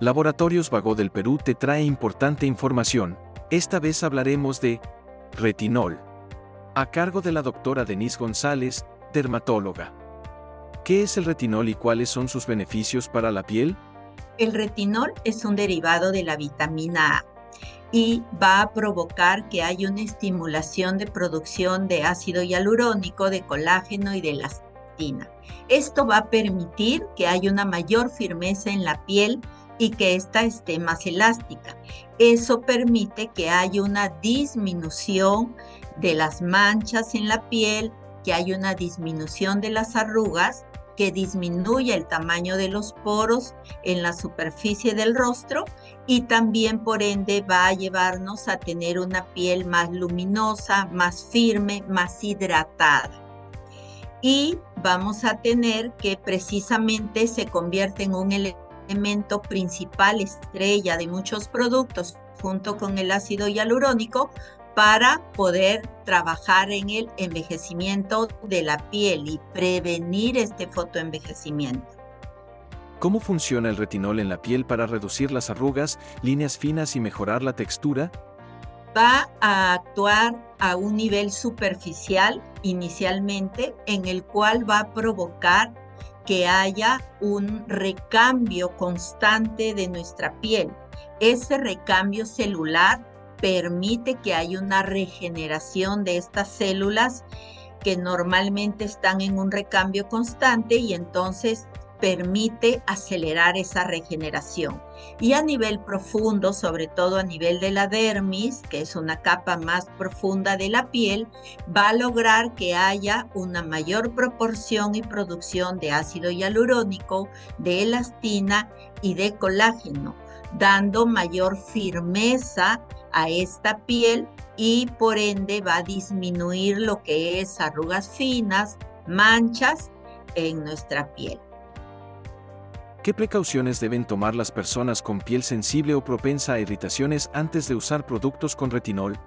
Laboratorios Vago del Perú te trae importante información. Esta vez hablaremos de retinol, a cargo de la doctora Denise González, dermatóloga. ¿Qué es el retinol y cuáles son sus beneficios para la piel? El retinol es un derivado de la vitamina A y va a provocar que haya una estimulación de producción de ácido hialurónico, de colágeno y de elastina. Esto va a permitir que haya una mayor firmeza en la piel y que ésta esté más elástica. Eso permite que haya una disminución de las manchas en la piel, que haya una disminución de las arrugas, que disminuya el tamaño de los poros en la superficie del rostro y también por ende va a llevarnos a tener una piel más luminosa, más firme, más hidratada. Y vamos a tener que precisamente se convierte en un elemento elemento principal estrella de muchos productos junto con el ácido hialurónico para poder trabajar en el envejecimiento de la piel y prevenir este fotoenvejecimiento. ¿Cómo funciona el retinol en la piel para reducir las arrugas, líneas finas y mejorar la textura? Va a actuar a un nivel superficial inicialmente en el cual va a provocar que haya un recambio constante de nuestra piel. Ese recambio celular permite que haya una regeneración de estas células que normalmente están en un recambio constante y entonces permite acelerar esa regeneración. Y a nivel profundo, sobre todo a nivel de la dermis, que es una capa más profunda de la piel, va a lograr que haya una mayor proporción y producción de ácido hialurónico, de elastina y de colágeno, dando mayor firmeza a esta piel y por ende va a disminuir lo que es arrugas finas, manchas en nuestra piel. ¿Qué precauciones deben tomar las personas con piel sensible o propensa a irritaciones antes de usar productos con retinol?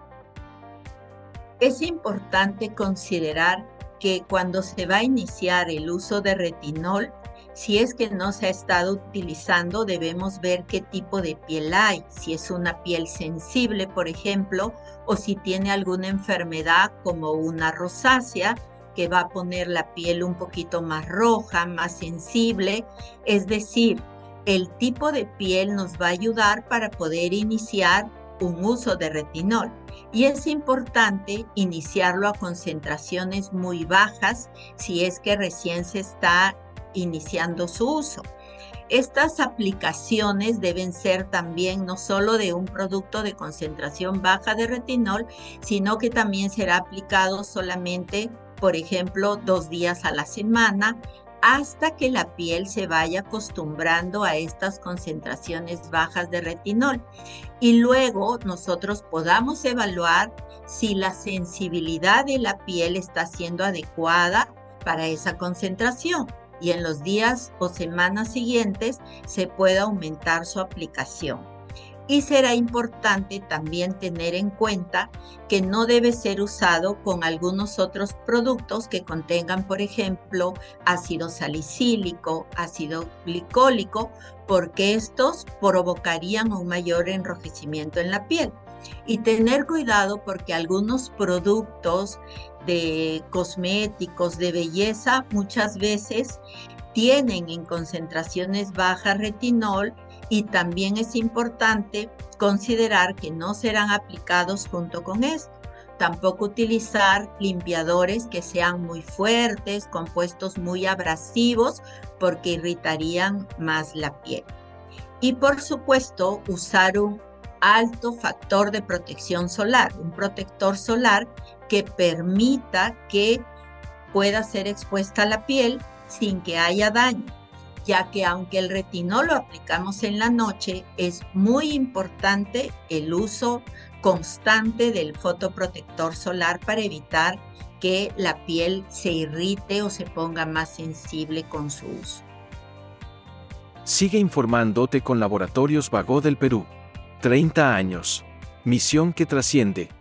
Es importante considerar que cuando se va a iniciar el uso de retinol, si es que no se ha estado utilizando, debemos ver qué tipo de piel hay, si es una piel sensible, por ejemplo, o si tiene alguna enfermedad como una rosácea, que va a poner la piel un poquito más roja, más sensible. Es decir, el tipo de piel nos va a ayudar para poder iniciar un uso de retinol. Y es importante iniciarlo a concentraciones muy bajas si es que recién se está iniciando su uso. Estas aplicaciones deben ser también no solo de un producto de concentración baja de retinol, sino que también será aplicado solamente por ejemplo, dos días a la semana, hasta que la piel se vaya acostumbrando a estas concentraciones bajas de retinol. Y luego nosotros podamos evaluar si la sensibilidad de la piel está siendo adecuada para esa concentración y en los días o semanas siguientes se puede aumentar su aplicación. Y será importante también tener en cuenta que no debe ser usado con algunos otros productos que contengan, por ejemplo, ácido salicílico, ácido glicólico, porque estos provocarían un mayor enrojecimiento en la piel. Y tener cuidado porque algunos productos de cosméticos, de belleza, muchas veces tienen en concentraciones bajas retinol y también es importante considerar que no serán aplicados junto con esto. Tampoco utilizar limpiadores que sean muy fuertes, compuestos muy abrasivos, porque irritarían más la piel. Y por supuesto, usar un alto factor de protección solar, un protector solar que permita que pueda ser expuesta la piel sin que haya daño ya que aunque el retinol lo aplicamos en la noche, es muy importante el uso constante del fotoprotector solar para evitar que la piel se irrite o se ponga más sensible con su uso. Sigue informándote con Laboratorios Vago del Perú. 30 años. Misión que trasciende.